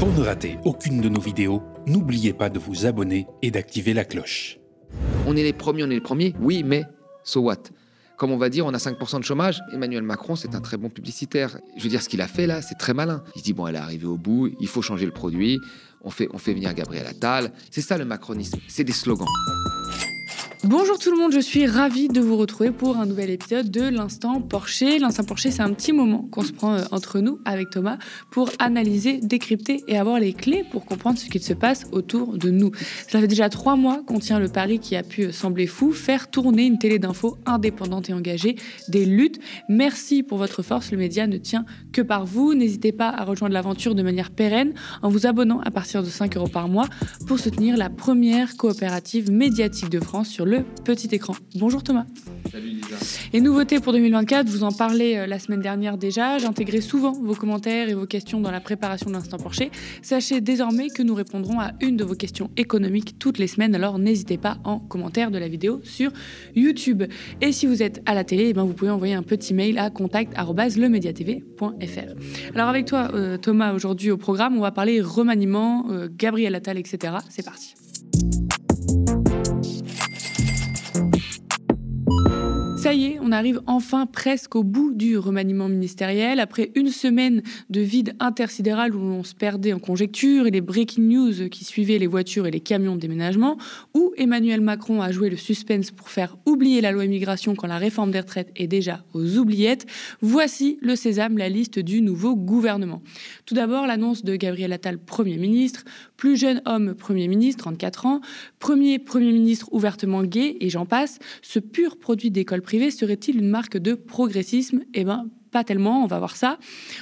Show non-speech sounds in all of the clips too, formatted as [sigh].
Pour ne rater aucune de nos vidéos, n'oubliez pas de vous abonner et d'activer la cloche. On est les premiers, on est les premiers, oui, mais so what? Comme on va dire, on a 5% de chômage. Emmanuel Macron, c'est un très bon publicitaire. Je veux dire, ce qu'il a fait là, c'est très malin. Il se dit, bon, elle est arrivée au bout, il faut changer le produit, on fait, on fait venir Gabriel Attal. C'est ça le macronisme, c'est des slogans. Bonjour tout le monde, je suis ravie de vous retrouver pour un nouvel épisode de l'Instant Porcher. L'Instant Porcher, c'est un petit moment qu'on se prend euh, entre nous avec Thomas pour analyser, décrypter et avoir les clés pour comprendre ce qu'il se passe autour de nous. Ça fait déjà trois mois qu'on tient le pari qui a pu sembler fou, faire tourner une télé d'info indépendante et engagée, des luttes. Merci pour votre force, le média ne tient que par vous. N'hésitez pas à rejoindre l'aventure de manière pérenne en vous abonnant à partir de 5 euros par mois pour soutenir la première coopérative médiatique de France sur le petit écran. Bonjour Thomas. Salut Lisa. Et nouveauté pour 2024, vous en parlez euh, la semaine dernière déjà, j'intégrais souvent vos commentaires et vos questions dans la préparation de l'instant Porcher. Sachez désormais que nous répondrons à une de vos questions économiques toutes les semaines, alors n'hésitez pas en commentaire de la vidéo sur YouTube. Et si vous êtes à la télé, eh ben vous pouvez envoyer un petit mail à contact@lemediatv.fr. Alors avec toi euh, Thomas, aujourd'hui au programme, on va parler remaniement, euh, Gabriel Attal, etc. C'est parti. Ça y est, on arrive enfin presque au bout du remaniement ministériel. Après une semaine de vide intersidéral où l'on se perdait en conjecture et les breaking news qui suivaient les voitures et les camions de déménagement, où Emmanuel Macron a joué le suspense pour faire oublier la loi immigration quand la réforme des retraites est déjà aux oubliettes, voici le sésame, la liste du nouveau gouvernement. Tout d'abord, l'annonce de Gabriel Attal, Premier ministre, plus jeune homme Premier ministre, 34 ans, premier Premier ministre ouvertement gay, et j'en passe, ce pur produit d'école privée serait-il une marque de progressisme? Eh ben, pas tellement, on va voir ça.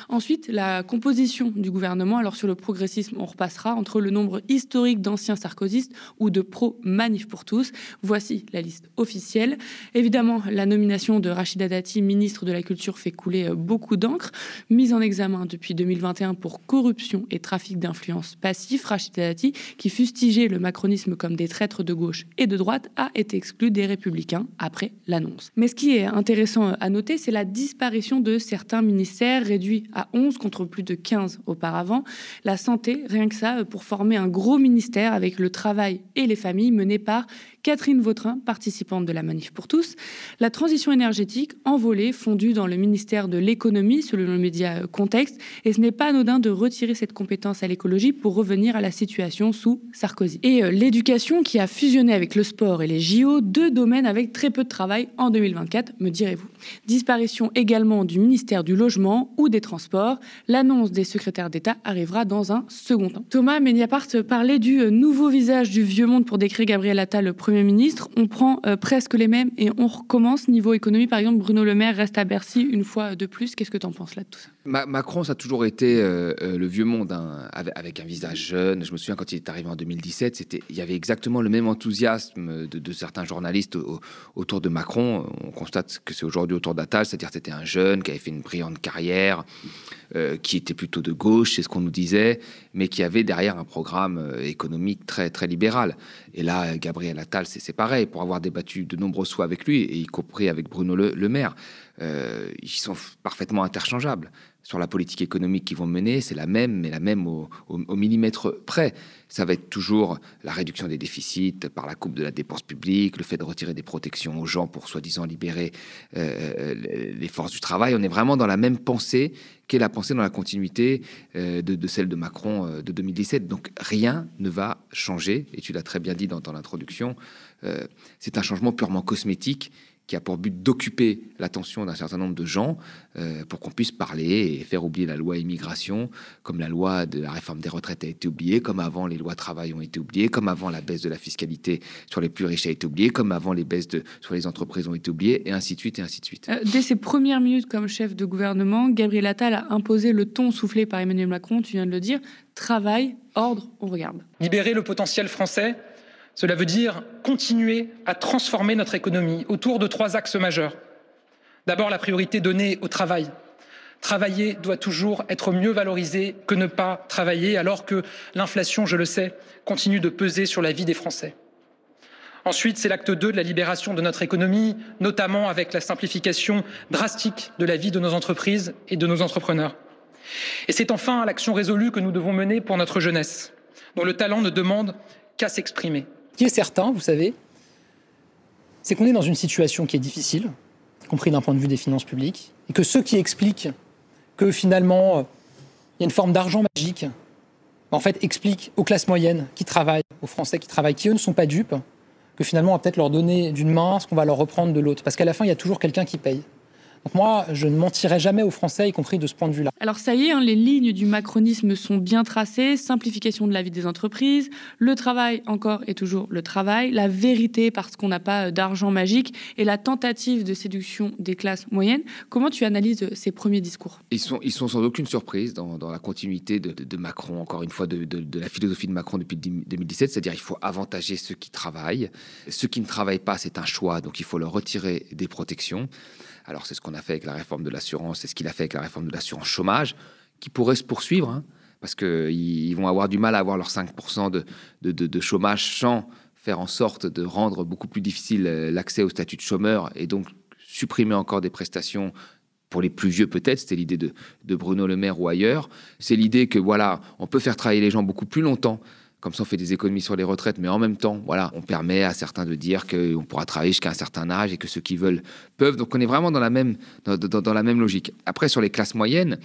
Ensuite, la composition du gouvernement. Alors sur le progressisme, on repassera entre le nombre historique d'anciens sarkozystes ou de pro-manif pour tous. Voici la liste officielle. Évidemment, la nomination de Rachida Dati, ministre de la Culture, fait couler euh, beaucoup d'encre. Mise en examen depuis 2021 pour corruption et trafic d'influence passif, Rachida Dati, qui fustigeait le macronisme comme des traîtres de gauche et de droite, a été exclue des Républicains après l'annonce. Mais ce qui est intéressant à noter, c'est la disparition de certains ministères réduits à 11 contre plus de 15 auparavant. La santé, rien que ça, pour former un gros ministère avec le travail et les familles mené par Catherine Vautrin, participante de la Manif pour tous. La transition énergétique, envolée, fondue dans le ministère de l'économie, selon le média Contexte. Et ce n'est pas anodin de retirer cette compétence à l'écologie pour revenir à la situation sous Sarkozy. Et euh, l'éducation qui a fusionné avec le sport et les JO, deux domaines avec très peu de travail en 2024, me direz-vous. Disparition également du ministère du Logement ou des Transports. L'annonce des secrétaires d'État arrivera dans un second temps. Thomas Mediapart parlait du euh, nouveau visage du vieux monde pour décrire Gabriel Attal, le Premier ministre. On prend euh, presque les mêmes et on recommence. Niveau économie, par exemple, Bruno Le Maire reste à Bercy une fois de plus. Qu'est-ce que tu en penses là de tout ça? Macron, ça a toujours été euh, le vieux monde, hein, avec, un visage jeune. Je me souviens quand il est arrivé en 2017, c'était, il y avait exactement le même enthousiasme de, certains journalistes autour de Macron. On constate que c'est aujourd'hui autour d'Attal, c'est-à-dire que c'était un jeune qui avait fait une brillante carrière, euh, qui était plutôt de gauche, c'est ce qu'on nous disait, mais qui avait derrière un programme euh, économique très, très libéral. Et là, Gabriel Attal, c'est pareil, pour avoir débattu de nombreuses fois avec lui, et y compris avec Bruno Le, Maire, euh, ils sont parfaitement interchangeables sur la politique économique qu'ils vont mener, c'est la même, mais la même au, millimètre près. Ça va être toujours la réduction des déficits par la coupe de la dépense publique, le fait de retirer des protections aux gens pour soi-disant libérer euh, les forces du travail. On est vraiment dans la même pensée qu'est la pensée dans la continuité euh, de, celle de Macron euh, de 2017. Donc rien ne va changer, et tu l'as très bien dit dans, ton l'introduction, c'est un changement purement cosmétique qui a pour but d'occuper l'attention d'un certain nombre de gens euh, pour qu'on puisse parler et faire oublier la loi immigration, comme la loi de la réforme des retraites a été oubliée, comme avant les lois travail ont été oubliées, comme avant la baisse de la fiscalité sur les plus riches a été oubliée, comme avant les baisses de, sur les entreprises ont été oubliées, et ainsi de suite, et ainsi de suite. Euh, dès ses premières minutes comme chef de gouvernement, Gabriel Attal a imposé le ton soufflé par Emmanuel Macron, tu viens de le dire, travail, ordre, on regarde. Libérer le potentiel français cela veut dire continuer à transformer notre économie autour de trois axes majeurs. D'abord, la priorité donnée au travail. Travailler doit toujours être mieux valorisé que ne pas travailler, alors que l'inflation, je le sais, continue de peser sur la vie des Français. Ensuite, c'est l'acte 2 de la libération de notre économie, notamment avec la simplification drastique de la vie de nos entreprises et de nos entrepreneurs. Et c'est enfin l'action résolue que nous devons mener pour notre jeunesse, dont le talent ne demande qu'à s'exprimer. Qui est certain, vous savez, c'est qu'on est dans une situation qui est difficile, y compris d'un point de vue des finances publiques, et que ceux qui expliquent que finalement il y a une forme d'argent magique, en fait expliquent aux classes moyennes qui travaillent, aux Français qui travaillent, qui eux ne sont pas dupes, que finalement on va peut-être leur donner d'une main ce qu'on va leur reprendre de l'autre. Parce qu'à la fin, il y a toujours quelqu'un qui paye. Donc moi, je ne mentirai jamais aux Français, y compris de ce point de vue-là. Alors ça y est, hein, les lignes du macronisme sont bien tracées. Simplification de la vie des entreprises, le travail encore et toujours le travail, la vérité parce qu'on n'a pas euh, d'argent magique et la tentative de séduction des classes moyennes. Comment tu analyses euh, ces premiers discours? Ils sont, ils sont sans aucune surprise dans, dans la continuité de, de, de, Macron, encore une fois, de, de, la philosophie de Macron depuis 2017, c'est-à-dire il faut avantager ceux qui travaillent. Ceux qui ne travaillent pas, c'est un choix, donc il faut leur retirer des protections. Alors c'est ce qu'on a fait avec la réforme de l'assurance, c'est ce qu'il a fait avec la réforme de l'assurance chômage, qui pourrait se poursuivre, hein, parce qu'ils vont avoir du mal à avoir leurs 5% de, chômage sans faire en sorte de rendre beaucoup plus difficile euh, l'accès au statut de chômeur et donc supprimer encore des prestations pour les plus vieux peut-être, c'était l'idée de, de Bruno Le Maire ou ailleurs. C'est l'idée que voilà, on peut faire travailler les gens beaucoup plus longtemps comme ça, on fait des économies sur les retraites, mais en même temps, voilà, on permet à certains de dire qu'on pourra travailler jusqu'à un certain âge et que ceux qui veulent peuvent. Donc, on est vraiment dans la même, dans, la même logique. Après, sur les classes moyennes,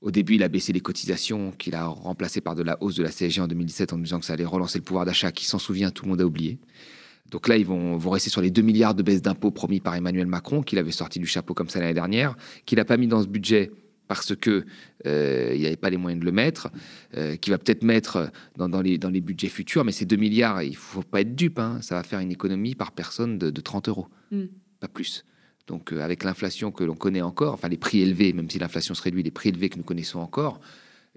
au début, il a baissé les cotisations, qu'il a remplacé par de la hausse de la CSG en 2017 en disant que ça allait relancer le pouvoir d'achat. Qui s'en souvient, tout le monde a oublié. Donc là, ils vont, vont rester sur les 2 milliards de baisse d'impôts promis par Emmanuel Macron, qu'il avait sorti du chapeau comme ça l'année dernière, qu'il n'a pas mis dans ce budget parce que euh, il n'avait pas les moyens de le mettre, euh, qui va peut-être mettre dans, dans, les, dans les budgets futurs, mais ces 2 milliards, il faut pas être dupe, hein, ça va faire une économie par personne de, de 30 euros, mm. pas plus. Donc euh, avec l'inflation que l'on connaît encore, enfin les prix élevés, même si l'inflation se réduit, les prix élevés que nous connaissons encore,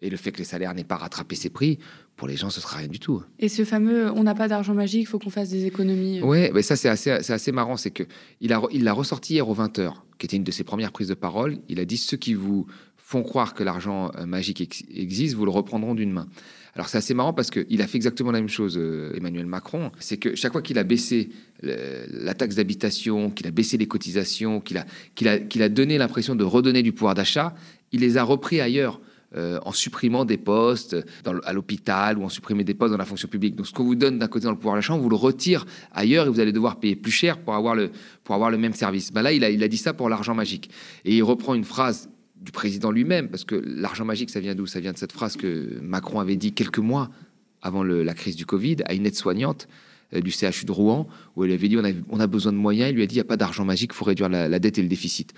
et le fait que les salaires n'aient pas rattrapé ces prix, pour les gens, ce sera rien du tout. Et ce fameux on n'a pas d'argent magique, il faut qu'on fasse des économies. Oui, mais ça c'est assez, assez marrant, c'est que il a, il l'a ressorti hier aux 20h, qui était une de ses premières prises de parole. Il a dit ceux qui vous font croire que l'argent magique ex existe, vous le reprendront d'une main. Alors c'est assez marrant parce qu'il a fait exactement la même chose, euh, Emmanuel Macron. C'est que chaque fois qu'il a baissé le, la taxe d'habitation, qu'il a baissé les cotisations, qu'il a, qu'il a, qu'il a donné l'impression de redonner du pouvoir d'achat, il les a repris ailleurs. Euh, en supprimant des postes à l'hôpital ou en supprimant des postes dans la fonction publique. Donc ce qu'on vous donne d'un côté dans le pouvoir d'achat, on vous le retire ailleurs et vous allez devoir payer plus cher pour avoir le, pour avoir le même service. Ben là, il a, il a dit ça pour l'argent magique. Et il reprend une phrase du président lui-même, parce que l'argent magique, ça vient d'où? Ça vient de cette phrase que Macron avait dit quelques mois avant la crise du Covid à une aide-soignante euh, du CHU de Rouen, où elle avait dit on a, besoin de moyens. Il lui a dit il n'y a pas d'argent magique, il faut réduire la, dette et le déficit.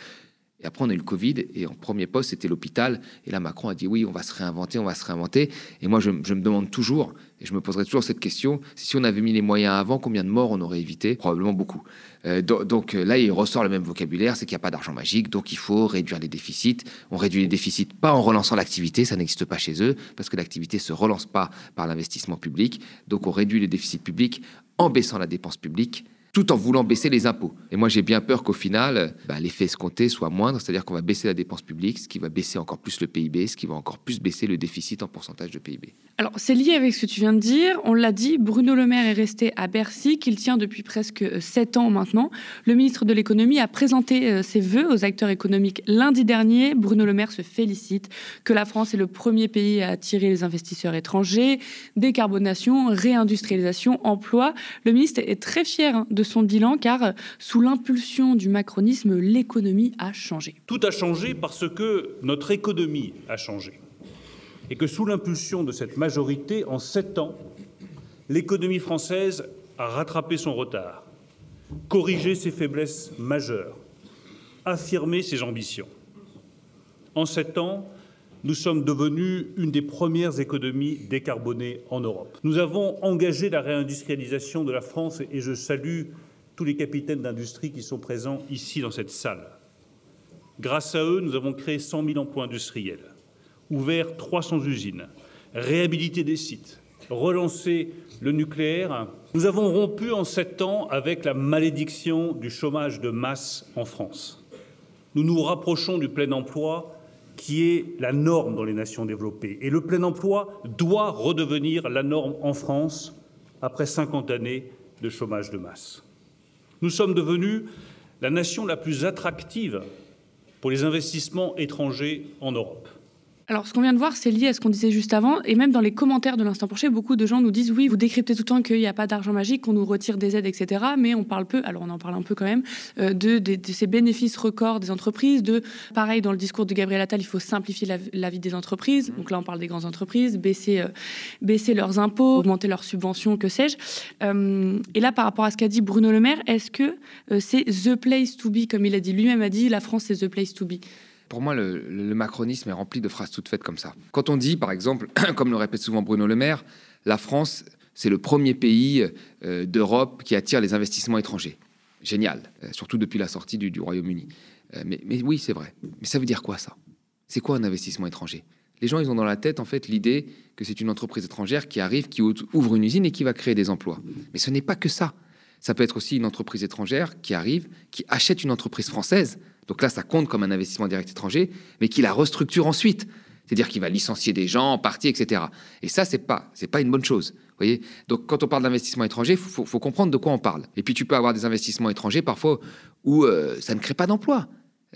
Et après, on a eu le Covid, et en premier poste, c'était l'hôpital. Et là, Macron a dit oui, on va se réinventer, on va se réinventer. Et moi, je, me demande toujours, et je me poserai toujours cette question si on avait mis les moyens avant, combien de morts on aurait évité? Probablement beaucoup. Euh, donc, donc, là, il ressort le même vocabulaire c'est qu'il n'y a pas d'argent magique, donc il faut réduire les déficits. On réduit les déficits pas en relançant l'activité, ça n'existe pas chez eux, parce que l'activité se relance pas par l'investissement public. Donc, on réduit les déficits publics en baissant la dépense publique tout en voulant baisser les impôts. Et moi, j'ai bien peur qu'au final, bah, l'effet escompté soit moindre, c'est-à-dire qu'on va baisser la dépense publique, ce qui va baisser encore plus le PIB, ce qui va encore plus baisser le déficit en pourcentage de PIB. Alors, c'est lié avec ce que tu viens de dire. On l'a dit, Bruno Le Maire est resté à Bercy, qu'il tient depuis presque sept ans maintenant. Le ministre de l'économie a présenté ses vœux aux acteurs économiques lundi dernier. Bruno Le Maire se félicite que la France est le premier pays à attirer les investisseurs étrangers. Décarbonation, réindustrialisation, emploi. Le ministre est très fier de son bilan car sous l'impulsion du macronisme, l'économie a changé. Tout a changé parce que notre économie a changé. Et que sous l'impulsion de cette majorité, en sept ans, l'économie française a rattrapé son retard, corrigé ses faiblesses majeures, affirmé ses ambitions. En sept ans, nous sommes devenus une des premières économies décarbonées en Europe. Nous avons engagé la réindustrialisation de la France et je salue tous les capitaines d'industrie qui sont présents ici dans cette salle. Grâce à eux, nous avons créé 100 000 emplois industriels, ouvert 300 usines, réhabilité des sites, relancé le nucléaire. Nous avons rompu en sept ans avec la malédiction du chômage de masse en France. Nous nous rapprochons du plein emploi qui est la norme dans les nations développées. Et le plein emploi doit redevenir la norme en France après 50 années de chômage de masse. Nous sommes devenus la nation la plus attractive pour les investissements étrangers en Europe. Alors, ce qu'on vient de voir, c'est lié à ce qu'on disait juste avant, et même dans les commentaires de l'instant prochain, beaucoup de gens nous disent oui, vous décryptez tout le temps qu'il n'y a pas d'argent magique, qu'on nous retire des aides, etc. Mais on parle peu, alors on en parle un peu quand même, euh, de, ces bénéfices records des entreprises, de pareil dans le discours de Gabriel Attal, il faut simplifier la, vie des entreprises. Donc là, on parle des grandes entreprises, baisser, euh, baisser leurs impôts, augmenter leurs subventions, que sais-je. Euh, et là, par rapport à ce qu'a dit Bruno Le Maire, est-ce que c'est the place to be, comme il a dit lui-même a dit, la France c'est the place to be? Pour moi, le, macronisme est rempli de phrases toutes faites comme ça. Quand on dit, par exemple, [clears throat] comme le répète souvent Bruno Le Maire, la France, c'est le premier pays euh, d'Europe qui attire les investissements étrangers. Génial, euh, surtout depuis la sortie du, Royaume-Uni. Euh, mais, mais, oui, c'est vrai. Mais ça veut dire quoi ça? C'est quoi un investissement étranger? Les gens, ils ont dans la tête en fait l'idée que c'est une entreprise étrangère qui arrive, qui ouvre une usine et qui va créer des emplois. Mais ce n'est pas que ça. Ça peut être aussi une entreprise étrangère qui arrive, qui achète une entreprise française donc là, ça compte comme un investissement direct étranger, mais qui la restructure ensuite. C'est-à-dire qu'il va licencier des gens en partie, etc. Et ça, c'est pas, pas une bonne chose. Voyez Donc, quand on parle d'investissement étranger, il faut, comprendre de quoi on parle. Et puis, tu peux avoir des investissements étrangers parfois où euh, ça ne crée pas d'emplois.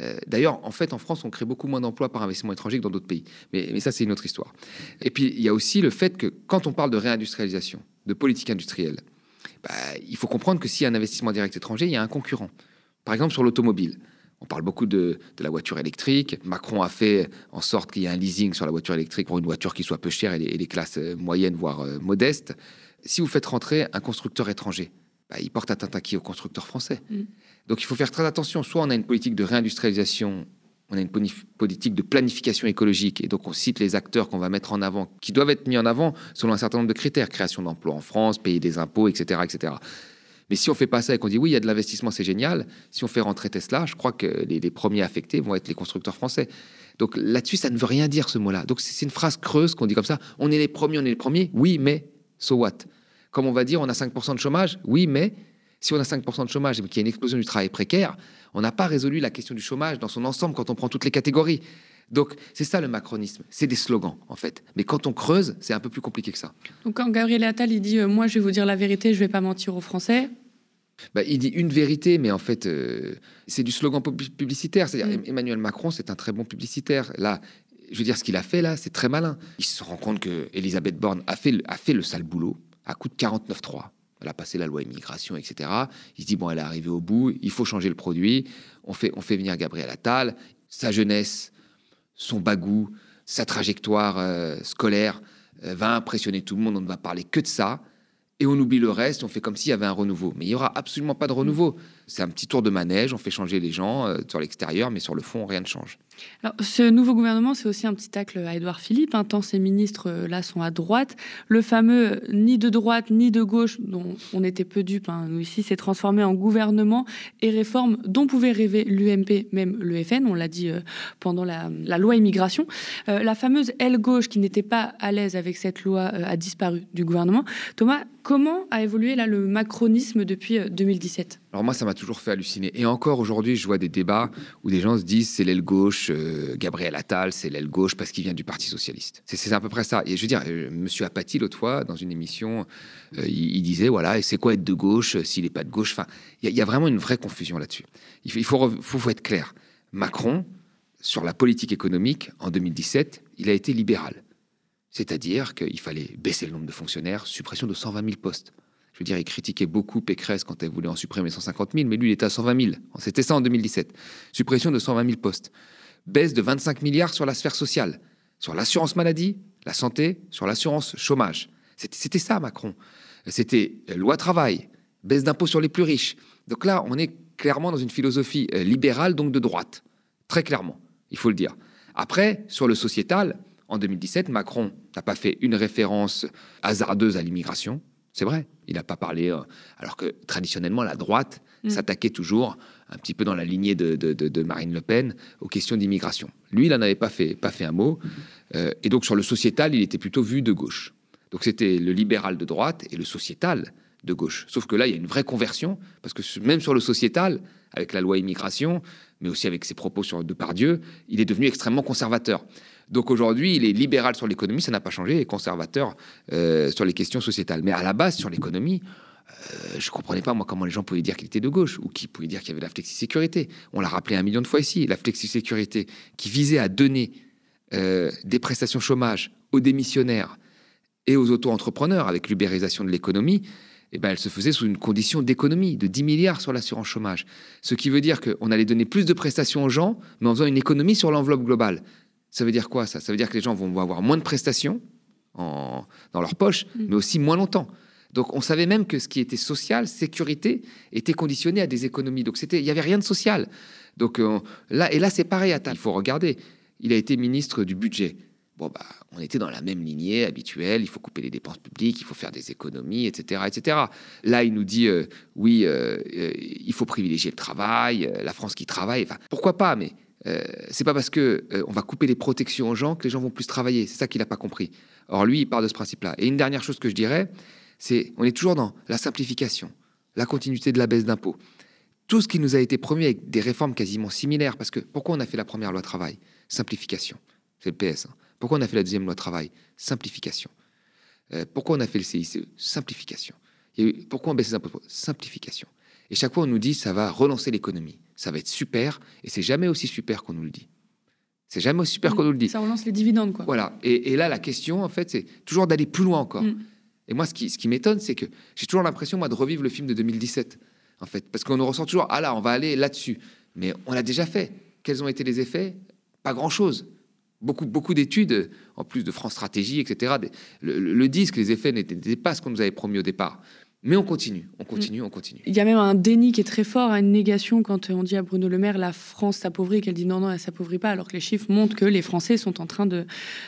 Euh, d'ailleurs, en fait, en France, on crée beaucoup moins d'emplois par investissement étranger que dans d'autres pays. Mais, mais ça, c'est une autre histoire. Et puis, il y a aussi le fait que quand on parle de réindustrialisation, de politique industrielle, bah, il faut comprendre que s'il y a un investissement direct étranger, il y a un concurrent. Par exemple, sur l'automobile. On parle beaucoup de, la voiture électrique. Macron a fait en sorte qu'il y ait un leasing sur la voiture électrique pour une voiture qui soit peu chère et les, classes euh, moyennes, voire euh, modestes. Si vous faites rentrer un constructeur étranger, bah, il porte atteinte à qui? Au constructeur français. Mm. Donc il faut faire très attention. Soit on a une politique de réindustrialisation, on a une politique de planification écologique, et donc on cite les acteurs qu'on va mettre en avant, qui doivent être mis en avant selon un certain nombre de critères création d'emplois en France, payer des impôts, etc., etc. Mais si on fait pas ça et qu'on dit oui, il y a de l'investissement, c'est génial. Si on fait rentrer Tesla, je crois que les, premiers affectés vont être les constructeurs français. Donc là-dessus, ça ne veut rien dire ce mot-là. Donc c'est une phrase creuse qu'on dit comme ça. On est les premiers, on est les premiers. Oui, mais so what? Comme on va dire, on a 5% de chômage. Oui, mais si on a 5% de chômage et qu'il y a une explosion du travail précaire, on n'a pas résolu la question du chômage dans son ensemble quand on prend toutes les catégories. Donc c'est ça le macronisme, c'est des slogans en fait. Mais quand on creuse, c'est un peu plus compliqué que ça. Donc quand Gabriel Attal il dit euh, moi je vais vous dire la vérité, je vais pas mentir aux Français, bah, il dit une vérité, mais en fait, euh, c'est du slogan publicitaire. C'est-à-dire, mm. Emmanuel Macron, c'est un très bon publicitaire. Là, je veux dire, ce qu'il a fait là, c'est très malin. Il se rend compte que Elisabeth Borne a fait, a fait le sale boulot à coup de 49-3. Elle a passé la loi immigration, etc. Il se dit, bon, elle est arrivée au bout, il faut changer le produit. On fait, on fait venir Gabriel Attal. Sa jeunesse, son bagou, sa trajectoire euh, scolaire euh, va impressionner tout le monde. On ne va parler que de ça et on oublie le reste, on fait comme s'il y avait un renouveau. Mais il n'y aura absolument pas de renouveau. C'est un petit tour de manège, on fait changer les gens euh, sur l'extérieur, mais sur le fond, rien ne change. Alors, ce nouveau gouvernement, c'est aussi un petit tacle à Édouard Philippe. Un hein, tant ces ministres euh, là sont à droite. Le fameux euh, ni de droite ni de gauche, dont on était peu dupes, hein, nous ici, s'est transformé en gouvernement et réforme dont pouvait rêver l'UMP, même le FN. On l'a dit pendant la, loi immigration. la fameuse aile gauche qui n'était pas à l'aise avec cette loi a disparu du gouvernement. Thomas, comment a évolué là le macronisme depuis 2017 Alors moi, ça m'a toujours fait halluciner. Et encore aujourd'hui, je vois des débats où des gens se disent c'est l'aile gauche, euh, Gabriel Attal, c'est l'aile gauche parce qu'il vient du Parti socialiste. C'est à peu près ça. Et je veux dire, euh, Monsieur Apathy l'autre fois dans une émission, euh, il, disait voilà, c'est quoi être de gauche s'il n'est pas de gauche? Enfin, il y, a vraiment une vraie confusion là-dessus. Il, faut être clair. Macron, sur la politique économique, en 2017, il a été libéral. C'est-à-dire qu'il fallait baisser le nombre de fonctionnaires, suppression de 120 000 postes. Je veux dire, il critiquait beaucoup Pécresse quand elle voulait en supprimer 150 000, mais lui, il était à 120 000. C'était ça en 2017. Suppression de 120 000 postes. Baisse de 25 milliards sur la sphère sociale, sur l'assurance maladie, la santé, sur l'assurance chômage. C'était ça, Macron. C'était loi travail, baisse d'impôts sur les plus riches. Donc là, on est clairement dans une philosophie euh, libérale, donc de droite. Très clairement, il faut le dire. Après, sur le sociétal, en 2017, Macron n'a pas fait une référence hasardeuse à l'immigration. C'est vrai, il n'a pas parlé, euh, alors que traditionnellement, la droite mm. s'attaquait toujours, un petit peu dans la lignée de, Marine Le Pen, aux questions d'immigration. Lui, il n'en avait pas fait, pas fait un mot. Euh, et donc, sur le sociétal, il était plutôt vu de gauche. Donc, c'était le libéral de droite et le sociétal de gauche. Sauf que là, il y a une vraie conversion, parce que même sur le sociétal, avec la loi immigration, mais aussi avec ses propos sur Depardieu, il est devenu extrêmement conservateur. Donc aujourd'hui, il est libéral sur l'économie, ça n'a pas changé, et conservateur euh, sur les questions sociétales. Mais à la base, sur l'économie, euh, je ne comprenais pas, moi, comment les gens pouvaient dire qu'il était de gauche, ou qui pouvaient dire qu'il y avait la flexi-sécurité. On l'a rappelé un million de fois ici, la flexi-sécurité qui visait à donner euh, des prestations chômage aux démissionnaires et aux auto-entrepreneurs avec l'ubérisation de l'économie, eh ben, elle se faisait sous une condition d'économie de 10 milliards sur l'assurance chômage. Ce qui veut dire qu'on allait donner plus de prestations aux gens, mais en faisant une économie sur l'enveloppe globale. Ça veut dire quoi ça? Ça veut dire que les gens vont avoir moins de prestations dans leur poche, mm. mais aussi moins longtemps. Donc on savait même que ce qui était social, sécurité, était conditionné à des économies. Donc c'était, il n'y avait rien de social. Donc euh, là, et là c'est pareil, il faut regarder. Il a été ministre du budget. Bon, bah, on était dans la même lignée habituelle, il faut couper les dépenses publiques, il faut faire des économies, etc. etc. Là, il nous dit, euh, oui, euh, il faut privilégier le travail, la France qui travaille. Enfin, pourquoi pas, mais c'est pas parce que on va couper les protections aux gens que les gens vont plus travailler. C'est ça qu'il n'a pas compris. Or, lui, il part de ce principe-là. Et une dernière chose que je dirais, c'est on est toujours dans la simplification, la continuité de la baisse d'impôts. Tout ce qui nous a été promis avec des réformes quasiment similaires, parce que pourquoi on a fait la première loi travail? Simplification. C'est le PS. Hein. Pourquoi on a fait la deuxième loi travail? Simplification. Euh, pourquoi on a fait le CICE Simplification. pourquoi on baisse les impôts? Simplification. Et chaque fois, on nous dit ça va relancer l'économie, ça va être super, et c'est jamais aussi super qu'on nous le dit. C'est jamais aussi super qu'on nous le dit. Ça relance les dividendes, quoi. Voilà. Et, là, la question, en fait, c'est toujours d'aller plus loin encore. Mm. Et moi, ce qui, ce qui m'étonne, c'est que j'ai toujours l'impression, moi, de revivre le film de 2017, en fait. Parce qu'on nous ressent toujours, ah là, on va aller là-dessus. Mais on l'a déjà fait. Quels ont été les effets? Pas grand-chose. Beaucoup, beaucoup d'études, en plus de France Stratégie, etc., le, le, disent que les effets n'étaient pas ce qu'on nous avait promis au départ. Mais on continue, on continue, on continue. Il y a même un déni qui est très fort, une négation quand on dit à Bruno Le Maire la France s'appauvrit, qu'elle dit non, non, elle s'appauvrit pas, alors que les chiffres montrent que les Français sont en train de,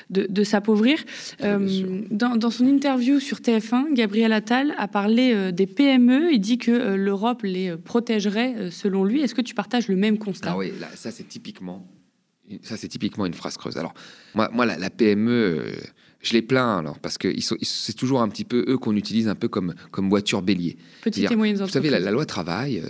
de, s'appauvrir. Ah, euh, dans, son interview sur TF1, Gabriel Attal a parlé euh, des PME. Il dit que euh, l'Europe les protégerait selon lui. Est-ce que tu partages le même constat? Ah oui, ça c'est typiquement, ça c'est typiquement une phrase creuse. Alors moi, moi la, la PME je les plains alors parce que c'est toujours un petit peu eux qu'on utilise un peu comme comme voiture bélier. Petites et Vous savez, la, loi travail, euh,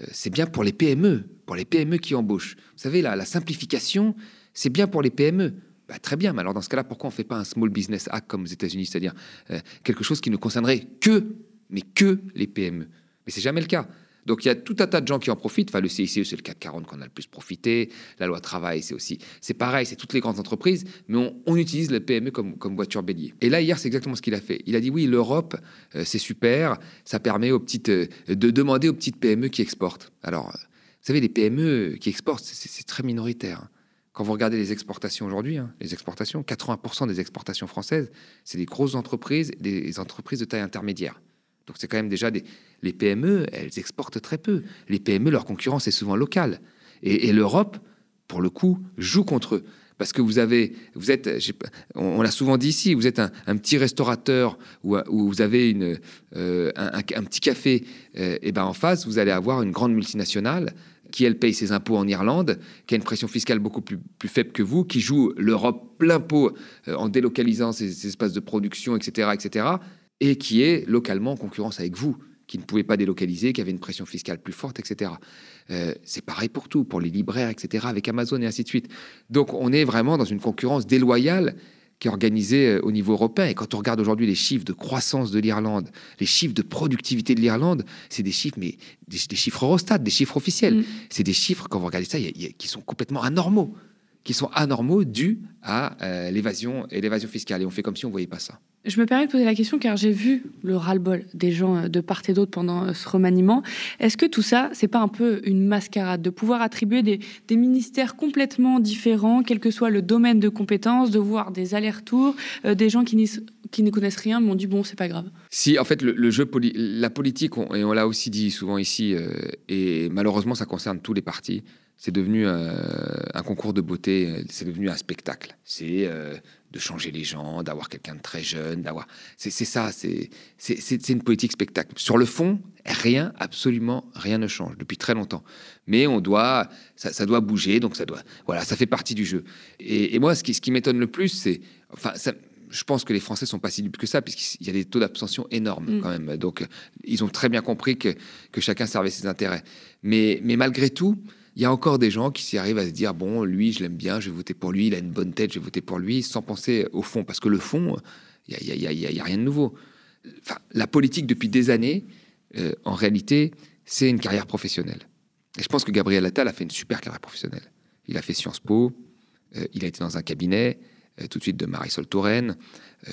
euh, c'est bien pour les PME, pour les PME qui embauchent. Vous savez, la, la simplification, c'est bien pour les PME. Bah, très bien, mais alors dans ce cas-là, pourquoi on ne fait pas un Small Business Act comme aux États-Unis, c'est-à-dire euh, quelque chose qui ne concernerait que, mais que les PME Mais c'est jamais le cas. Donc il y a tout un tas de gens qui en profitent. Enfin, le CICE, c'est le 440 qu'on a le plus profité. La loi travail, c'est aussi. C'est pareil, c'est toutes les grandes entreprises, mais on, utilise le PME comme, comme voiture bélier. Et là, hier, c'est exactement ce qu'il a fait. Il a dit oui, l'Europe, euh, c'est super. Ça permet aux petites, euh, de demander aux petites PME qui exportent. Alors, euh, vous savez, les PME qui exportent, c'est très minoritaire. Quand vous regardez les exportations aujourd'hui, hein, les exportations, 80% des exportations françaises, c'est des grosses entreprises, des entreprises de taille intermédiaire. Donc c'est quand même déjà des... Les PME, elles exportent très peu. Les PME, leur concurrence est souvent locale. Et, l'Europe, pour le coup, joue contre eux. Parce que vous avez, vous êtes, on, l'a souvent dit ici, vous êtes un, petit restaurateur où, vous avez une, euh, un, petit café, euh, et ben en face, vous allez avoir une grande multinationale qui, elle, paye ses impôts en Irlande, qui a une pression fiscale beaucoup plus, plus faible que vous, qui joue l'Europe plein pot euh, en délocalisant ses, ses, espaces de production, etc., etc et qui est localement en concurrence avec vous, qui ne pouvez pas délocaliser, qui avait une pression fiscale plus forte, etc. Euh, c'est pareil pour tout, pour les libraires, etc., avec Amazon et ainsi de suite. Donc on est vraiment dans une concurrence déloyale qui est organisée euh, au niveau européen. Et quand on regarde aujourd'hui les chiffres de croissance de l'Irlande, les chiffres de productivité de l'Irlande, c'est des chiffres, mais des, chiffres Eurostat, des chiffres officiels. Mm. C'est des chiffres, quand vous regardez ça, qui sont complètement anormaux, qui sont anormaux dus à euh, l'évasion et l'évasion fiscale. Et on fait comme si on ne voyait pas ça. Je me permets de poser la question car j'ai vu le ras-le-bol des gens euh, de part et d'autre pendant euh, ce remaniement. Est-ce que tout ça, c'est pas un peu une mascarade de pouvoir attribuer des, ministères complètement différents, quel que soit le domaine de compétences, de voir des allers-retours, des gens qui, qui ne connaissent rien m'ont dit bon, c'est pas grave. Si, en fait, le, jeu, la politique, et on l'a aussi dit souvent ici, et malheureusement, ça concerne tous les partis c'est devenu un concours de beauté, c'est devenu un spectacle. C'est de changer les gens, d'avoir quelqu'un de très jeune, d'avoir. C'est ça, c'est une politique spectacle. Sur le fond, rien, absolument rien ne change depuis très longtemps. Mais on doit, ça, doit bouger, donc ça doit. Voilà, ça fait partie du jeu. Et, moi, ce qui, ce qui m'étonne le plus, c'est. Enfin, je pense que les Français sont pas si dupes que ça, puisqu'il y a des taux d'abstention énormes mm. quand même. Donc, ils ont très bien compris que, que chacun servait ses intérêts. Mais, mais malgré tout, il y a encore des gens qui s'y arrivent à se dire bon, lui, je l'aime bien, je vais voter pour lui, il a une bonne tête, je vais voter pour lui, sans penser au fond, parce que le fond, il n'y a, rien de nouveau. Enfin, la politique depuis des années, euh, en réalité, c'est une carrière professionnelle. Et je pense que Gabriel Attal a fait une super carrière professionnelle. Il a fait Sciences Po, il a été dans un cabinet, tout de suite de Marisol Touraine.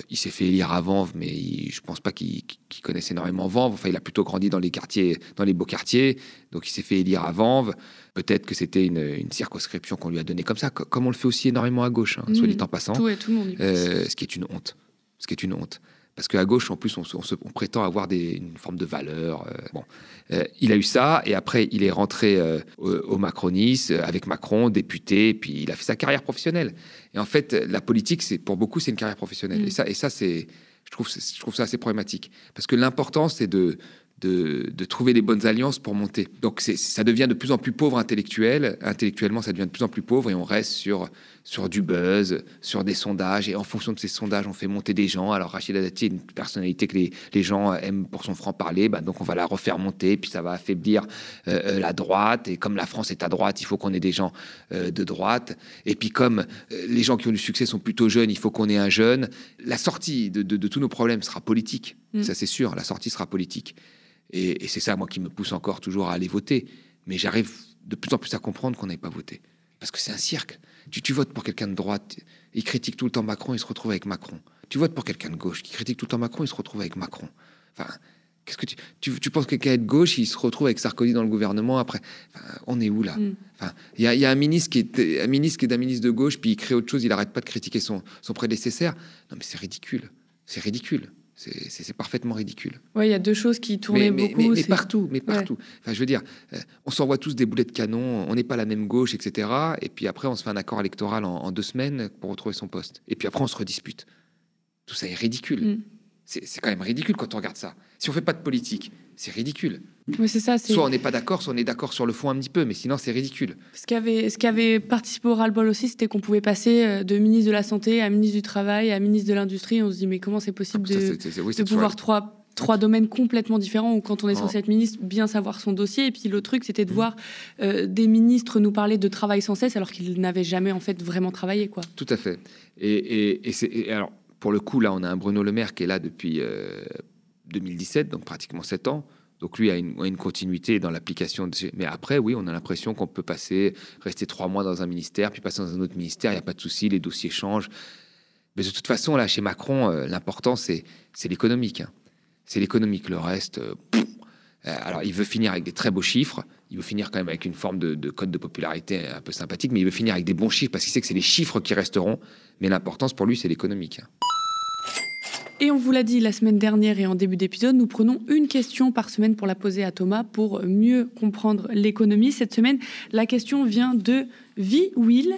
il s'est fait élire à Vanves, mais je ne pense pas qu'il connaisse énormément Vanves. Enfin, il a plutôt grandi dans les quartiers, dans les beaux quartiers. Donc, il s'est fait élire à Vanves. Peut-être que c'était une, circonscription qu'on lui a donnée comme ça, comme on le fait aussi énormément à gauche, hein, soit dit en passant. Tout, tout le monde ce qui est une honte. Ce qui est une honte. Parce qu'à gauche, en plus, on, prétend avoir une forme de valeur. Euh, bon, euh, il a eu ça, et après, il est rentré euh, au, macronisme avec Macron, député, puis il a fait sa carrière professionnelle. Et en fait, la politique, c'est pour beaucoup, c'est une carrière professionnelle. Mm. Et ça, et ça, c'est, je trouve, je trouve ça assez problématique. Parce que l'important, c'est de de, trouver les bonnes alliances pour monter. Donc ça devient de plus en plus pauvre intellectuel. Intellectuellement, ça devient de plus en plus pauvre et on reste sur, sur du buzz, sur des sondages. Et en fonction de ces sondages, on fait monter des gens. Alors Rachida Dati est une personnalité que les, les gens aiment pour son franc-parler. Bah, donc on va la refaire monter, puis ça va affaiblir euh, euh, la droite. Et comme la France est à droite, il faut qu'on ait des gens euh, de droite. Et puis comme les gens qui ont du succès sont plutôt jeunes, il faut qu'on ait un jeune. La sortie de, de, tous nos problèmes sera politique. Mm. Ça c'est sûr, la sortie sera politique. Et, c'est ça, moi, qui me pousse encore toujours à aller voter. Mais j'arrive de plus en plus à comprendre qu'on n'ait pas voté. Parce que c'est un cirque. Tu, tu votes pour quelqu'un de droite, il critique tout le temps Macron, il se retrouve avec Macron. Tu votes pour quelqu'un de gauche qui critique tout le temps Macron, il se retrouve avec Macron. Enfin, qu'est-ce que tu, tu, tu penses que quelqu'un est de gauche, il se retrouve avec Sarkozy dans le gouvernement après? On est où là? Mm. Enfin, il y, a un ministre qui est un ministre qui est d'un ministre de gauche, puis il crée autre chose, il arrête pas de critiquer son, son prédécesseur. Non, mais c'est ridicule. C'est ridicule. C'est parfaitement ridicule. Oui, il y a deux choses qui tournaient beaucoup. Mais, partout, mais partout. Enfin, je veux dire, euh, on s'envoie tous des boulets de canon, on n'est pas la même gauche, etc. Et puis après, on se fait un accord électoral en, deux semaines pour retrouver son poste. Et puis après, on se redispute. Tout ça est ridicule. Mm. C'est quand même ridicule quand on regarde ça. Si on fait pas de politique, c'est ridicule. C'est ça. Soit on n'est pas d'accord, soit on est d'accord sur le fond un petit peu, mais sinon c'est ridicule. Ce qui avait, ce qui avait participé au ras-le-bol aussi, c'était qu'on pouvait passer euh, de ministre de la Santé à ministre du Travail à ministre de l'Industrie. On se dit, mais comment c'est possible ah, de, de pouvoir trois, trois domaines complètement différents où quand on est censé être ministre, bien savoir son dossier. Et puis l'autre truc, c'était de mmh. voir euh, des ministres nous parler de travail sans cesse alors qu'ils n'avaient jamais en fait vraiment travaillé. Quoi. Tout à fait. Et, et, alors, pour le coup, là, on a un Bruno Le Maire qui est là depuis 2017, euh, donc pratiquement sept ans. Donc lui a une, continuité dans l'application. Mais après, oui, on a l'impression qu'on peut passer, rester trois mois dans un ministère, puis passer dans un autre ministère, il n'y a pas de souci, les dossiers changent. Mais de toute façon, là, chez Macron, euh, l'important, c'est l'économique. Hein. C'est l'économique. Le reste, euh, alors il veut finir avec des très beaux chiffres, il veut finir quand même avec une forme de, code de popularité un peu sympathique, mais il veut finir avec des bons chiffres parce qu'il sait que c'est les chiffres qui resteront. Mais l'importance pour lui, c'est l'économique. Et on vous l'a dit la semaine dernière et en début d'épisode, nous prenons une question par semaine pour la poser à Thomas pour mieux comprendre l'économie. Cette semaine, la question vient de Vie Will.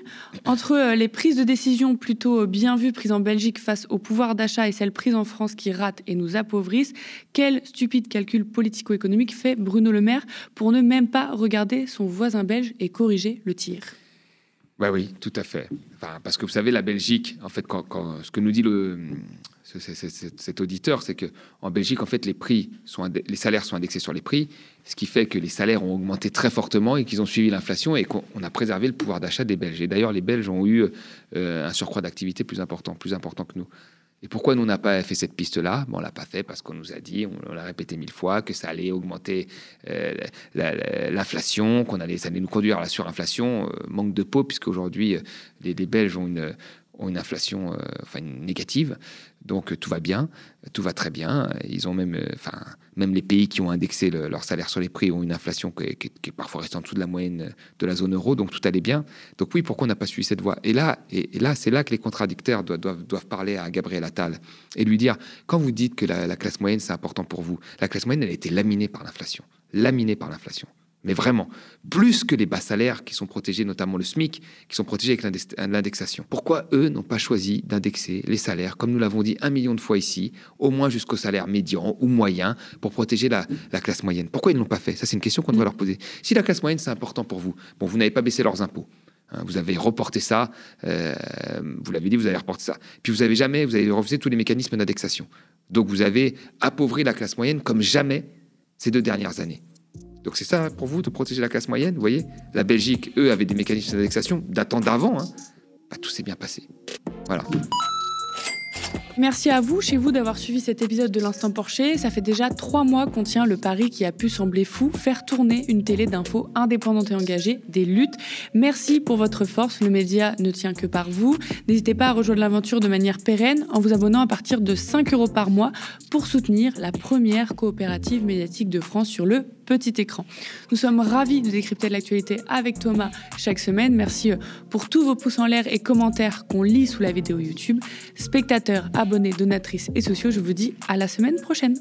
Entre euh, les prises de décision plutôt bien vues prises en Belgique face au pouvoir d'achat et celles prises en France qui ratent et nous appauvrissent, quel stupide calcul politico-économique fait Bruno Le Maire pour ne même pas regarder son voisin belge et corriger le tir? Bah oui, tout à fait. parce que vous savez, la Belgique, en fait, ce que nous dit le, cet auditeur, c'est que en Belgique, en fait, les prix sont les salaires sont indexés sur les prix, ce qui fait que les salaires ont augmenté très fortement et qu'ils ont suivi l'inflation et qu'on a préservé le pouvoir d'achat des Belges. Et d'ailleurs, les Belges ont eu euh, un surcroît d'activité plus important, plus important que nous. Et pourquoi nous on n'a pas fait cette piste-là? Bon, On l'a pas fait parce qu'on nous a dit, on, l'a répété mille fois, que ça allait augmenter euh, l'inflation, qu'on allait, ça allait nous conduire à la surinflation. Euh, manque de peau, puisque aujourd'hui, les, Belges ont une, inflation enfin, négative. Donc euh, tout va bien, tout va très bien. Ils ont même, euh, enfin, même les pays qui ont indexé leur salaire sur les prix ont une inflation qui est, parfois restée en dessous de la moyenne de la zone euro. Donc tout allait bien. Donc oui, pourquoi on n'a pas suivi cette voie? Et là, et, là, c'est là que les contradicteurs doivent, doivent, parler à Gabriel Attal et lui dire quand vous dites que la, la classe moyenne c'est important pour vous, la classe moyenne elle a été laminée par l'inflation, laminée par l'inflation mais vraiment, plus que les bas salaires qui sont protégés, notamment le SMIC, qui sont protégés avec l'indexation. Pourquoi eux n'ont pas choisi d'indexer les salaires, comme nous l'avons dit un million de fois ici, au moins jusqu'au salaire médian ou moyen, pour protéger la, classe moyenne Pourquoi ils ne l'ont pas fait Ça, c'est une question qu'on devrait leur poser. Si la classe moyenne, c'est important pour vous, bon, vous n'avez pas baissé leurs impôts. Hein, vous avez reporté ça, euh, vous l'avez dit, vous avez reporté ça. Puis vous avez jamais, vous avez refusé tous les mécanismes d'indexation. Donc vous avez appauvri la classe moyenne comme jamais ces deux dernières années. Donc c'est ça pour vous de protéger la classe moyenne, vous voyez? La Belgique, eux, avaient des mécanismes d'indexation datant d'avant. Hein. Bah, tout s'est bien passé. Voilà. Merci à vous, chez vous, d'avoir suivi cet épisode de l'Instant Porcher. Ça fait déjà trois mois qu'on tient le pari qui a pu sembler fou, faire tourner une télé d'infos indépendante et engagée, des luttes. Merci pour votre force, le média ne tient que par vous. N'hésitez pas à rejoindre l'aventure de manière pérenne en vous abonnant à partir de 5 euros par mois pour soutenir la première coopérative médiatique de France sur le petit écran. Nous sommes ravis de décrypter l'actualité avec Thomas chaque semaine. Merci euh, pour tous vos pouces en l'air et commentaires qu'on lit sous la vidéo YouTube. Spectateurs, abonnés, donatrices et sociaux, je vous dis à la semaine prochaine.